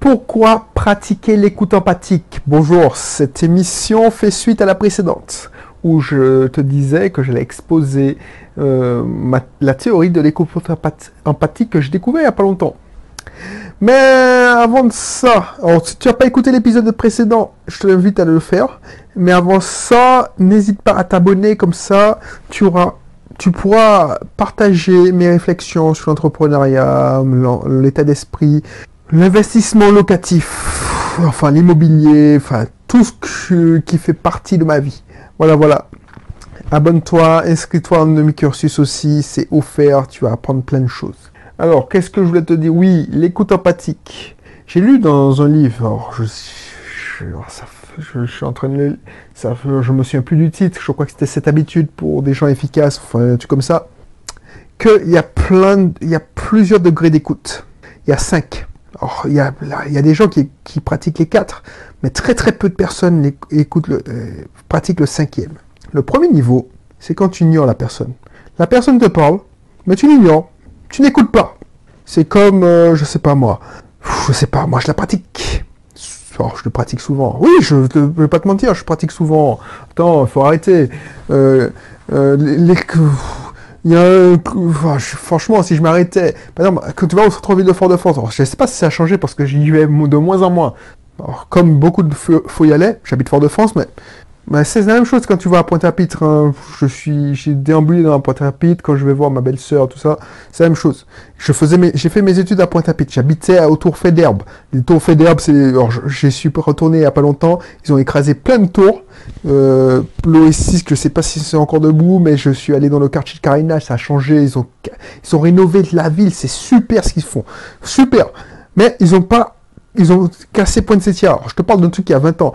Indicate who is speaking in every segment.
Speaker 1: Pourquoi pratiquer l'écoute empathique Bonjour, cette émission fait suite à la précédente, où je te disais que j'allais exposer euh, la théorie de l'écoute empathique que j'ai découvert il n'y a pas longtemps. Mais avant de ça, alors si tu n'as pas écouté l'épisode précédent, je t'invite à le faire. Mais avant ça, n'hésite pas à t'abonner, comme ça tu tu pourras partager mes réflexions sur l'entrepreneuriat, l'état d'esprit, l'investissement locatif, enfin l'immobilier, enfin tout ce qui fait partie de ma vie. Voilà, voilà. Abonne-toi, inscris-toi en demi-cursus aussi, c'est offert, tu vas apprendre plein de choses. Alors, qu'est-ce que je voulais te dire? Oui, l'écoute empathique. J'ai lu dans un livre, je, je, suis en train de je me souviens plus du titre, je crois que c'était cette habitude pour des gens efficaces, enfin un truc comme ça, qu'il y a plein, il y a plusieurs degrés d'écoute. Il y a cinq. Alors, il y a, des gens qui, pratiquent les quatre, mais très très peu de personnes écoutent euh, pratiquent le cinquième. Le premier niveau, c'est quand tu ignores la personne. La personne te parle, mais tu l'ignores. Tu n'écoutes pas. C'est comme, euh, je sais pas moi, je sais pas, moi je la pratique je le pratique souvent. Oui, je ne vais pas te mentir, je pratique souvent. Attends, il faut arrêter. Euh, il y a, franchement, si je m'arrêtais, par exemple, quand tu vas au centre-ville de Fort-de-France, je ne sais pas si ça a changé parce que j'y vais de moins en moins. comme beaucoup de faut y j'habite Fort-de-France, mais bah, c'est la même chose quand tu vas à Pointe-à-Pitre. Hein. Je suis, j'ai déambulé dans Pointe-à-Pitre quand je vais voir ma belle-sœur, tout ça. C'est la même chose. Je faisais j'ai fait mes études à Pointe-à-Pitre. J'habitais au Tour Fait d'Herbe. Les Tours Fait d'Herbe, c'est, alors, j'ai su retourner il y a pas longtemps. Ils ont écrasé plein de tours. Euh, L'OS6, je sais pas si c'est encore debout, mais je suis allé dans le quartier de Carinage, ça a changé. Ils ont, ils ont rénové la ville. C'est super ce qu'ils font. Super. Mais ils ont pas ils ont cassé Pointe-Sétiard. Je te parle d'un truc qui a 20 ans.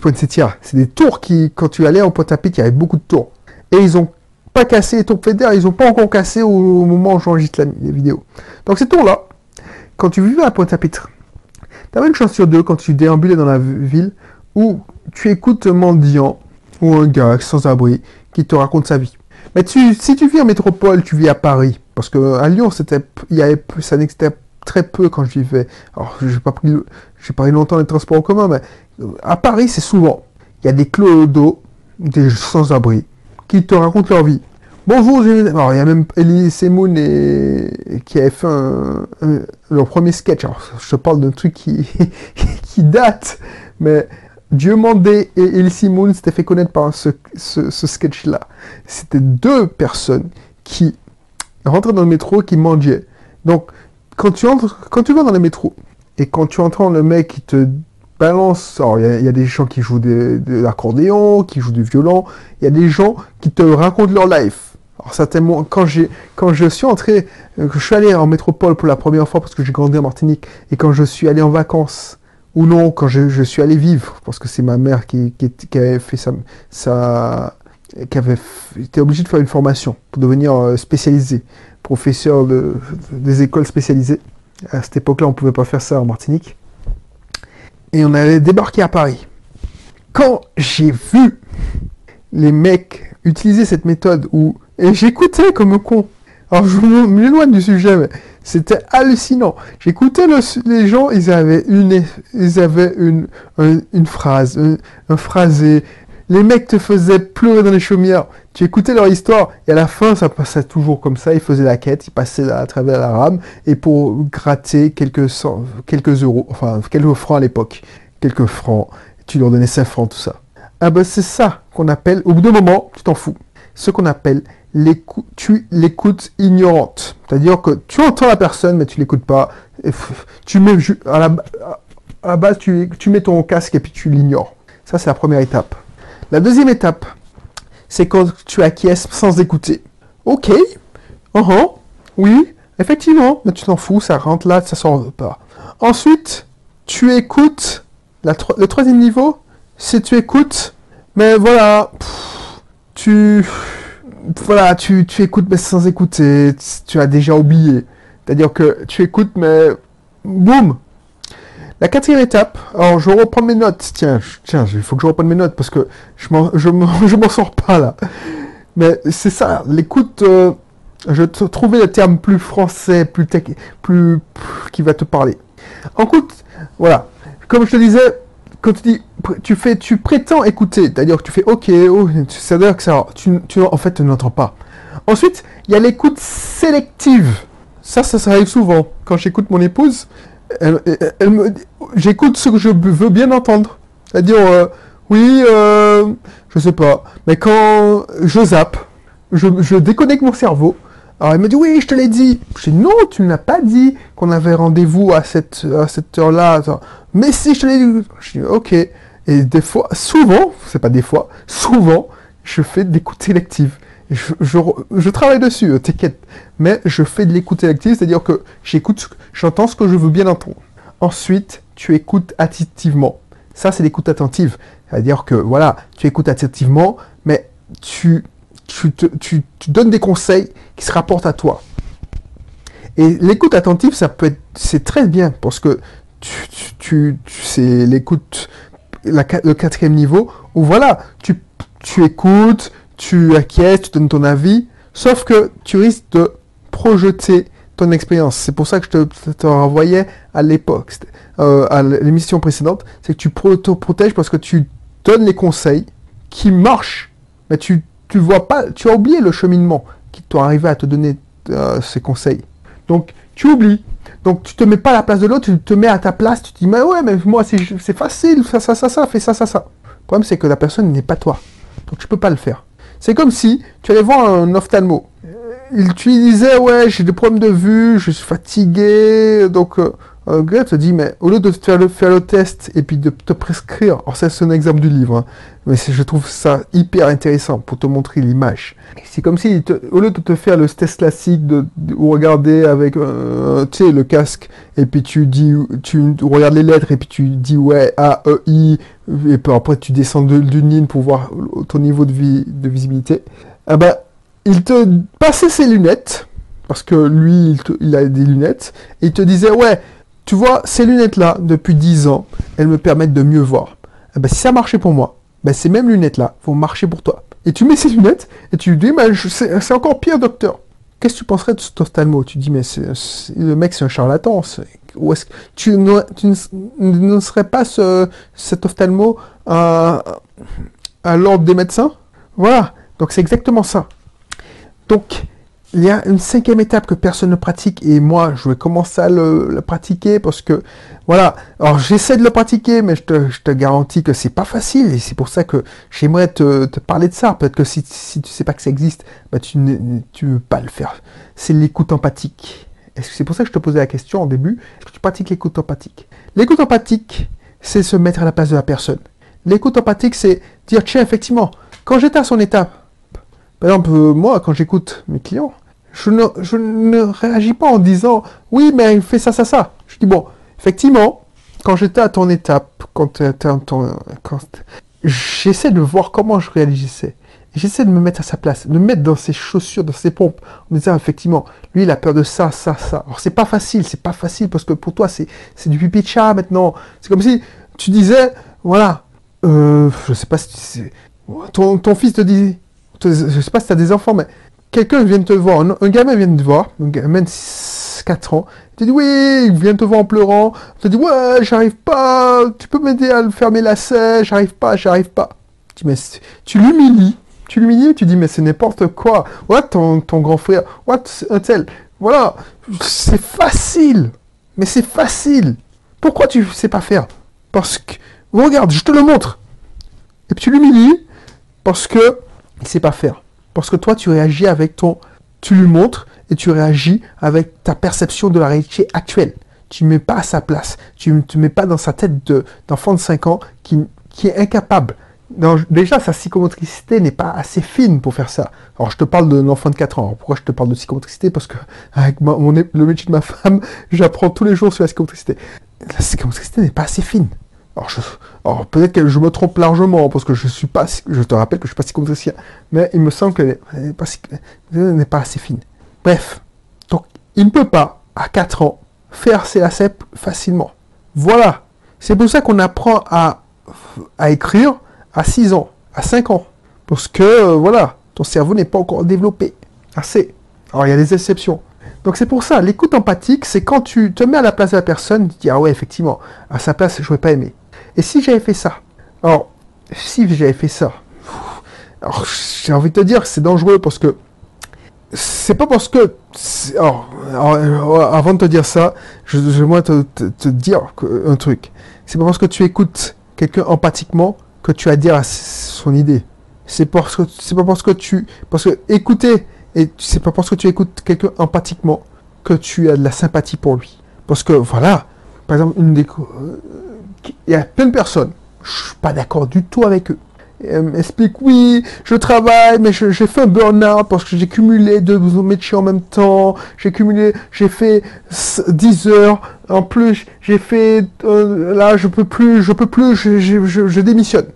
Speaker 1: Pointe-Sétiard, c'est des tours qui, quand tu allais en Pointe-à-Pitre, il y avait beaucoup de tours. Et ils ont pas cassé les tours fédères, ils ont pas encore cassé au, moment où j'enregistre la, vidéo. Donc ces tours-là, quand tu vivais à Pointe-à-Pitre, tu avais une chance sur deux quand tu déambulais dans la ville où tu écoutes un mendiant ou un gars sans abri qui te raconte sa vie. Mais si tu vis en métropole, tu vis à Paris, parce que à Lyon, c'était, il y avait, ça n'existait très peu quand je vivais. Alors, j'ai pas pris, j'ai pas eu longtemps les transports en commun, mais euh, à Paris, c'est souvent. Il y a des clodos, des sans-abri, qui te racontent leur vie. Bonjour, alors il y a même Elie Semoun et... qui avait fait leur premier sketch. Alors, je te parle d'un truc qui, qui date, mais Dieu Mandé et Elie Semoun s'étaient fait connaître par ce, ce, ce sketch-là. C'était deux personnes qui rentraient dans le métro qui mendiaient. Donc, quand tu entres, quand tu vas dans les métros, et quand tu entends le mec qui te balance, alors il y, a des gens qui jouent de, l'accordéon, qui jouent du violon, il y a des gens qui te racontent leur life. Alors certainement, quand j'ai, quand je suis entré, euh, je suis allé en métropole pour la première fois parce que j'ai grandi en Martinique, et quand je suis allé en vacances, ou non, quand je, suis allé vivre, parce que c'est ma mère qui, qui, avait fait ça, ça qui avait été obligée de faire une formation pour devenir euh, spécialisé professeur de, des écoles spécialisées. À cette époque-là, on ne pouvait pas faire ça en Martinique. Et on allait débarquer à Paris. Quand j'ai vu les mecs utiliser cette méthode où... Et j'écoutais comme un con. Alors je m'éloigne du sujet, mais c'était hallucinant. J'écoutais les gens, ils avaient une, ils avaient une, une phrase, un phrasé, les mecs te faisaient pleurer dans les chaumières. Tu écoutais leur histoire et à la fin, ça passait toujours comme ça. Ils faisaient la quête, ils passaient à travers la rame et pour gratter quelques, quelques euros, enfin quelques francs à l'époque, quelques francs, tu leur donnais 5 francs, tout ça. Ah ben c'est ça qu'on appelle, au bout d'un moment, tu t'en fous, ce qu'on appelle l'écoute ignorante. C'est-à-dire que tu entends la personne mais tu l'écoutes pas. Tu mets à la, base, tu mets ton casque et puis tu l'ignores. Ça, c'est la première étape. La deuxième étape, c'est quand tu acquiesces sans écouter. Ok, uh oui, effectivement, mais tu t'en fous, ça rentre là, ça sort pas. Ensuite, tu écoutes. le troisième niveau, c'est tu écoutes, mais voilà, tu, voilà, tu, tu écoutes mais sans écouter, tu as déjà oublié. C'est-à-dire que tu écoutes, mais boum, la quatrième étape, alors je reprends mes notes. Tiens, tiens, il faut que je reprenne mes notes parce que je m'en, je m'en sors pas là. Mais c'est ça, l'écoute. Euh, je te trouvais le terme plus français, plus tech, plus, qui va te parler. En écoute, Voilà. Comme je te disais, quand tu dis, tu fais, tu prétends écouter, c'est-à-dire que tu fais OK, oh, c'est-à-dire que ça, tu, tu, en fait, tu n'entends pas. Ensuite, il y a l'écoute sélective. Ça, ça, ça arrive souvent. Quand j'écoute mon épouse, elle, elle, me, j'écoute ce que je veux bien entendre. C'est-à-dire, euh, oui, euh, je sais pas. Mais quand je zappe, je, déconnecte mon cerveau. Alors elle me dit, oui, je te l'ai dit. Je dis, non, tu ne l'as pas dit qu'on avait rendez-vous à cette, à cette heure-là. Mais si, je te l'ai dit. Je dis, ok. Et des fois, souvent, c'est pas des fois, souvent, je fais de l'écoute sélective. Je, travaille dessus, euh, t'inquiète. Mais je fais de l'écoute sélective, c'est-à-dire que j'écoute, j'entends ce que je veux bien entendre. Ensuite, tu écoutes attentivement. Ça, c'est l'écoute attentive. C'est-à-dire que, voilà, tu écoutes attentivement, mais tu, tu, te, tu, tu donnes des conseils qui se rapportent à toi. Et l'écoute attentive, ça peut être, c'est très bien parce que tu, tu, tu c'est l'écoute, le quatrième niveau où voilà, tu, tu écoutes, tu acquiesces, tu donnes ton avis, sauf que tu risques de projeter ton expérience. C'est pour ça que je te, renvoyais à l'époque, euh, à l'émission précédente, c'est que tu te protèges parce que tu donnes les conseils qui marchent, mais tu tu vois pas, tu as oublié le cheminement qui t'ont arrivé à te donner euh, ces conseils. Donc tu oublies. Donc tu te mets pas à la place de l'autre, tu te mets à ta place, tu te dis mais ouais mais moi c'est facile, ça ça ça ça, fais ça ça ça. Le problème c'est que la personne n'est pas toi. Donc tu peux pas le faire. C'est comme si tu allais voir un ophtalmo. Il, tu disais ouais j'ai des problèmes de vue, je suis fatigué, donc euh, un gars te dit, mais au lieu de faire le, faire le test et puis de te prescrire, alors ça c'est un exemple du livre, hein, mais je trouve ça hyper intéressant pour te montrer l'image. C'est comme si, au lieu de te faire le test classique de, regarder avec, euh, tu sais, le casque, et puis tu dis, tu regardes les lettres et puis tu dis ouais A, E, I, et puis après tu descends d'une ligne pour voir ton niveau de, visibilité, ah ben, il te passait ses lunettes, parce que lui, il, il, a des lunettes, et il te disait, ouais, tu vois, ces lunettes-là, depuis 10 ans, elles me permettent de mieux voir. Eh ben, si ça marchait pour moi, ben, ces mêmes lunettes-là vont marcher pour toi. Et tu mets ces lunettes et tu dis, mais c'est encore pire, docteur. Qu'est-ce que tu penserais de cet ophtalmo Tu dis, mais le mec, c'est un charlatan. Tu, ne, serais pas ce, cet ophtalmo à l'ordre des médecins? Voilà. Donc c'est exactement ça. Donc, il y a une cinquième étape que personne ne pratique et moi je vais commencer à le, pratiquer parce que voilà. Alors j'essaie de le pratiquer mais je te, garantis que c'est pas facile et c'est pour ça que j'aimerais te, parler de ça. Peut-être que si, si tu sais pas que ça existe bah tu ne veux pas le faire. C'est l'écoute empathique. Est-ce que c'est pour ça que je te posais la question au début? Est-ce que tu pratiques l'écoute empathique? L'écoute empathique c'est se mettre à la place de la personne. L'écoute empathique c'est dire tiens effectivement quand j'étais à son état par exemple, moi, quand j'écoute mes clients, je ne, je ne réagis pas en disant oui, mais il fait ça, ça, ça. Je dis bon, effectivement, quand j'étais à ton étape, quand, quand j'essaie de voir comment je réagissais. J'essaie de me mettre à sa place, de me mettre dans ses chaussures, dans ses pompes, en disant effectivement, lui il a peur de ça, ça, ça. Alors c'est pas facile, c'est pas facile parce que pour toi c'est du pipi de chat maintenant. C'est comme si tu disais, voilà, euh, je sais pas si ton, ton fils te dit, je sais pas si tu as des enfants, mais quelqu'un vient te voir, un, gamin vient te voir, un gamin de 4 ans, il te dit oui, il vient te voir en pleurant, il te dit ouais, j'arrive pas, tu peux m'aider à le fermer la lacet, j'arrive pas, j'arrive pas. Tu, tu l'humilies, tu l'humilies, tu dis mais c'est n'importe quoi, what ton, grand frère, what un tel, voilà, c'est facile, mais c'est facile. Pourquoi tu sais pas faire? Parce que, regarde, je te le montre. Et puis tu l'humilies parce que il sait pas faire. Parce que toi, tu réagis avec ton... Tu lui montres et tu réagis avec ta perception de la réalité actuelle. Tu ne mets pas à sa place. Tu ne te mets pas dans sa tête d'enfant de, 5 ans qui, est incapable. déjà, sa psychomotricité n'est pas assez fine pour faire ça. Alors, je te parle d'un enfant de 4 ans. pourquoi je te parle de psychomotricité? Parce que, avec le métier de ma femme, j'apprends tous les jours sur la psychomotricité. La psychomotricité n'est pas assez fine. Alors, peut-être que je me trompe largement, parce que je suis pas, je te rappelle que je suis pas psychomotricien, mais il me semble qu'elle n'est pas, assez fine. Bref, donc il ne peut pas, à 4 ans, faire ses lacets facilement. Voilà. C'est pour ça qu'on apprend à, à écrire à 6 ans, à 5 ans. Parce que, euh, voilà, ton cerveau n'est pas encore développé. Assez. Alors, il y a des exceptions. Donc c'est pour ça, l'écoute empathique, c'est quand tu te mets à la place de la personne, tu dis ah ouais effectivement, à sa place je n'aurais pas aimé. Et si j'avais fait ça, alors si j'avais fait ça, j'ai envie de te dire que c'est dangereux parce que c'est pas parce que alors, avant de te dire ça, je, je te, dire un truc. C'est pas parce que tu écoutes quelqu'un empathiquement que tu as à son idée. C'est parce que c'est pas parce que tu parce que écouter et c'est pas parce que tu écoutes quelqu'un empathiquement que tu as de la sympathie pour lui. Parce que voilà, par exemple, une des euh, il y a plein de personnes, je suis pas d'accord du tout avec eux. Elle m'explique, oui, je travaille, mais j'ai fait un burn-out parce que j'ai cumulé deux métiers en même temps. J'ai cumulé, j'ai fait 10 heures. En plus, j'ai fait, euh, là, je peux plus, je peux plus, je, démissionne.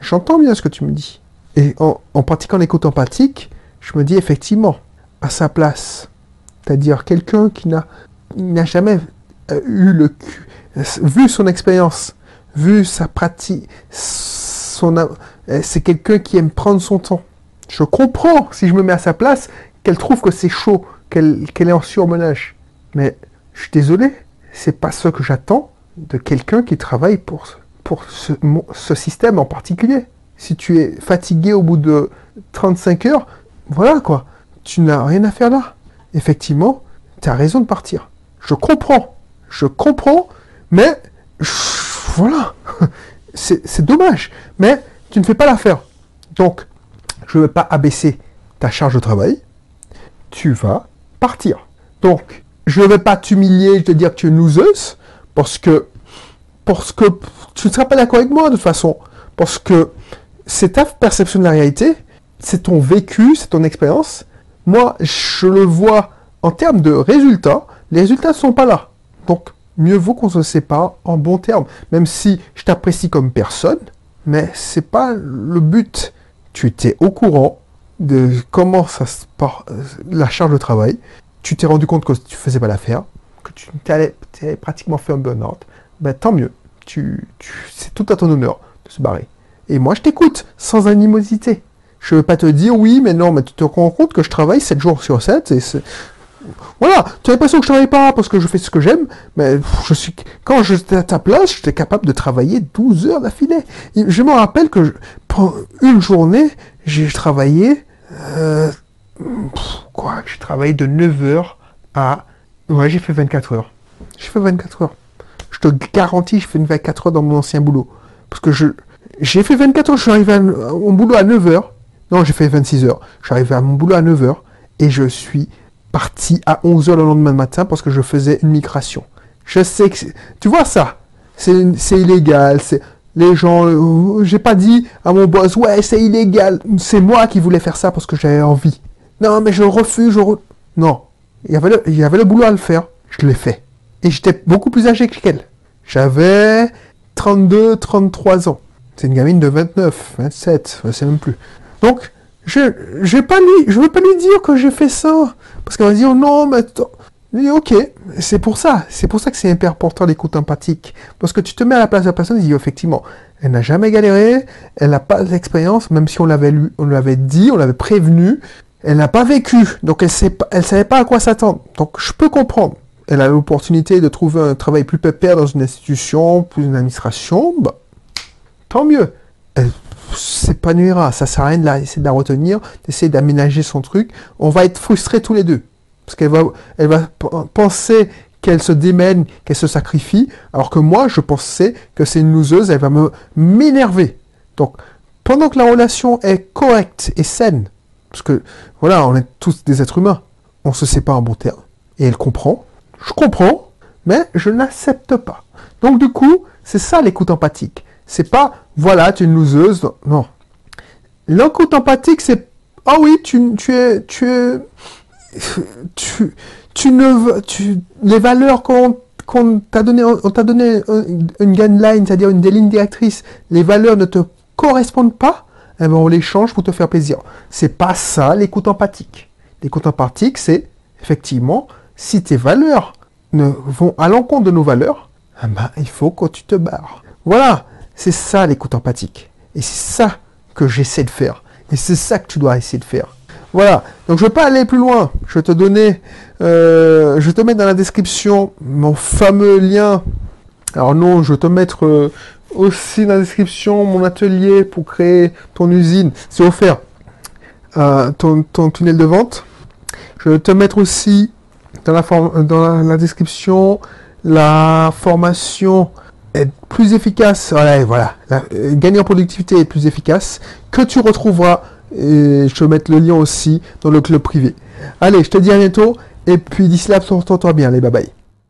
Speaker 1: J'entends bien ce que tu me dis. Et en, pratiquant l'écoute empathique, je me dis effectivement, à sa place, c'est-à-dire quelqu'un qui n'a jamais euh, eu le vu son expérience, vu sa pratique, euh, c'est quelqu'un qui aime prendre son temps. Je comprends, si je me mets à sa place, qu'elle trouve que c'est chaud, qu'elle est en surmenage. Mais je suis désolé, c'est pas ce que j'attends de quelqu'un qui travaille pour, pour ce, ce système en particulier. Si tu es fatigué au bout de 35 heures, voilà quoi. Tu n'as rien à faire là. Effectivement, tu as raison de partir. Je comprends. Je comprends, mais voilà. C'est dommage. Mais tu ne fais pas l'affaire. Donc, je ne vais pas abaisser ta charge de travail. Tu vas partir. Donc, je ne vais pas t'humilier et te dire que tu es une loseuse, parce que, parce que tu ne seras pas d'accord avec moi de toute façon. Parce que c'est ta perception de la réalité, c'est ton vécu, c'est ton expérience. Moi, je le vois en termes de résultats. Les résultats ne sont pas là. Donc, mieux vaut qu'on se sépare en bons termes. Même si je t'apprécie comme personne, mais c'est pas le but. Tu étais au courant de comment ça se part, euh, la charge de travail. Tu t'es rendu compte que tu faisais pas l'affaire, que tu t'avais pratiquement fait un burn-out. Ben, tant mieux. Tu, c'est tout à ton honneur de se barrer. Et moi, je t'écoute sans animosité. Je ne veux pas te dire oui, mais non, mais tu te rends compte que je travaille 7 jours sur 7 et voilà, tu as l'impression que je travaille pas parce que je fais ce que j'aime, mais je suis quand j'étais à ta place, j'étais capable de travailler 12 heures d'affilée. Je me rappelle que pour une journée, j'ai travaillé euh, quoi, j'ai travaillé de 9 heures à ouais, j'ai fait 24 heures. J'ai fait 24 heures. Je te garantis, je fais 24 heures dans mon ancien boulot parce que je j'ai fait 24 heures, je suis arrivé à mon boulot à 9 heures non, j'ai fait 26 heures. Je suis arrivé à mon boulot à 9 heures et je suis parti à 11 heures le lendemain matin parce que je faisais une migration. Je sais que tu vois ça, c'est illégal. C'est les gens. Euh, j'ai pas dit à mon boss ouais c'est illégal. C'est moi qui voulais faire ça parce que j'avais envie. Non mais je refuse. Je Non, il y avait le, il y avait le boulot à le faire. Je l'ai fait et j'étais beaucoup plus âgé qu'elle. J'avais 32, 33 ans. C'est une gamine de 29, 27, je sais même plus. Donc, je ne pas je veux pas lui dire que j'ai fait ça. Parce qu'elle va dire, non, mais ok, c'est pour ça. C'est pour ça que c'est important l'écoute empathique. Parce que tu te mets à la place de la personne et dis, effectivement, elle n'a jamais galéré, elle n'a pas d'expérience, même si on l'avait on l'avait dit, on l'avait prévenu, elle n'a pas vécu. Donc elle ne elle savait pas à quoi s'attendre. Donc je peux comprendre. Elle a l'opportunité de trouver un travail plus pépère dans une institution, plus une administration, bah, tant mieux. Elle s'épanouira. Ça sert à rien de la, de la retenir, d'essayer d'aménager son truc. On va être frustrés tous les deux. Parce qu'elle va, elle va penser qu'elle se démène, qu'elle se sacrifie, alors que moi, je pensais que c'est une loseuse, elle va me m'énerver. Donc, pendant que la relation est correcte et saine, parce que, voilà, on est tous des êtres humains, on se sépare en bon terme, et elle comprend, je comprends, mais je n'accepte pas. Donc, du coup, c'est ça l'écoute empathique. C'est pas, voilà, tu es une loseuse. Non. L'écoute empathique, c'est, ah oui, tu, tu es, tu tu, tu ne, tu, les valeurs qu'on qu'on t'a donné, on t'a donné une guideline, c'est-à-dire une des lignes directrices, les valeurs ne te correspondent pas, eh ben on les change pour te faire plaisir. C'est pas ça l'écoute empathique. L'écoute empathique, c'est effectivement si tes valeurs ne vont à l'encontre de nos valeurs, eh ben, il faut que tu te barres. Voilà. C'est ça l'écoute empathique. Et c'est ça que j'essaie de faire. Et c'est ça que tu dois essayer de faire. Voilà. Donc je vais pas aller plus loin. Je vais te donner, euh, je vais te mettre dans la description mon fameux lien. Alors non, je vais te mettre euh, aussi dans la description mon atelier pour créer ton usine. C'est offert. Euh, ton, tunnel de vente. Je vais te mettre aussi dans la, description la formation est plus efficace, voilà, voilà, gagner en productivité est plus efficace, que tu retrouveras, et je te mettre le lien aussi dans le club privé. Allez, je te dis à bientôt, et puis d'ici là, porte-toi bien, allez, bye bye.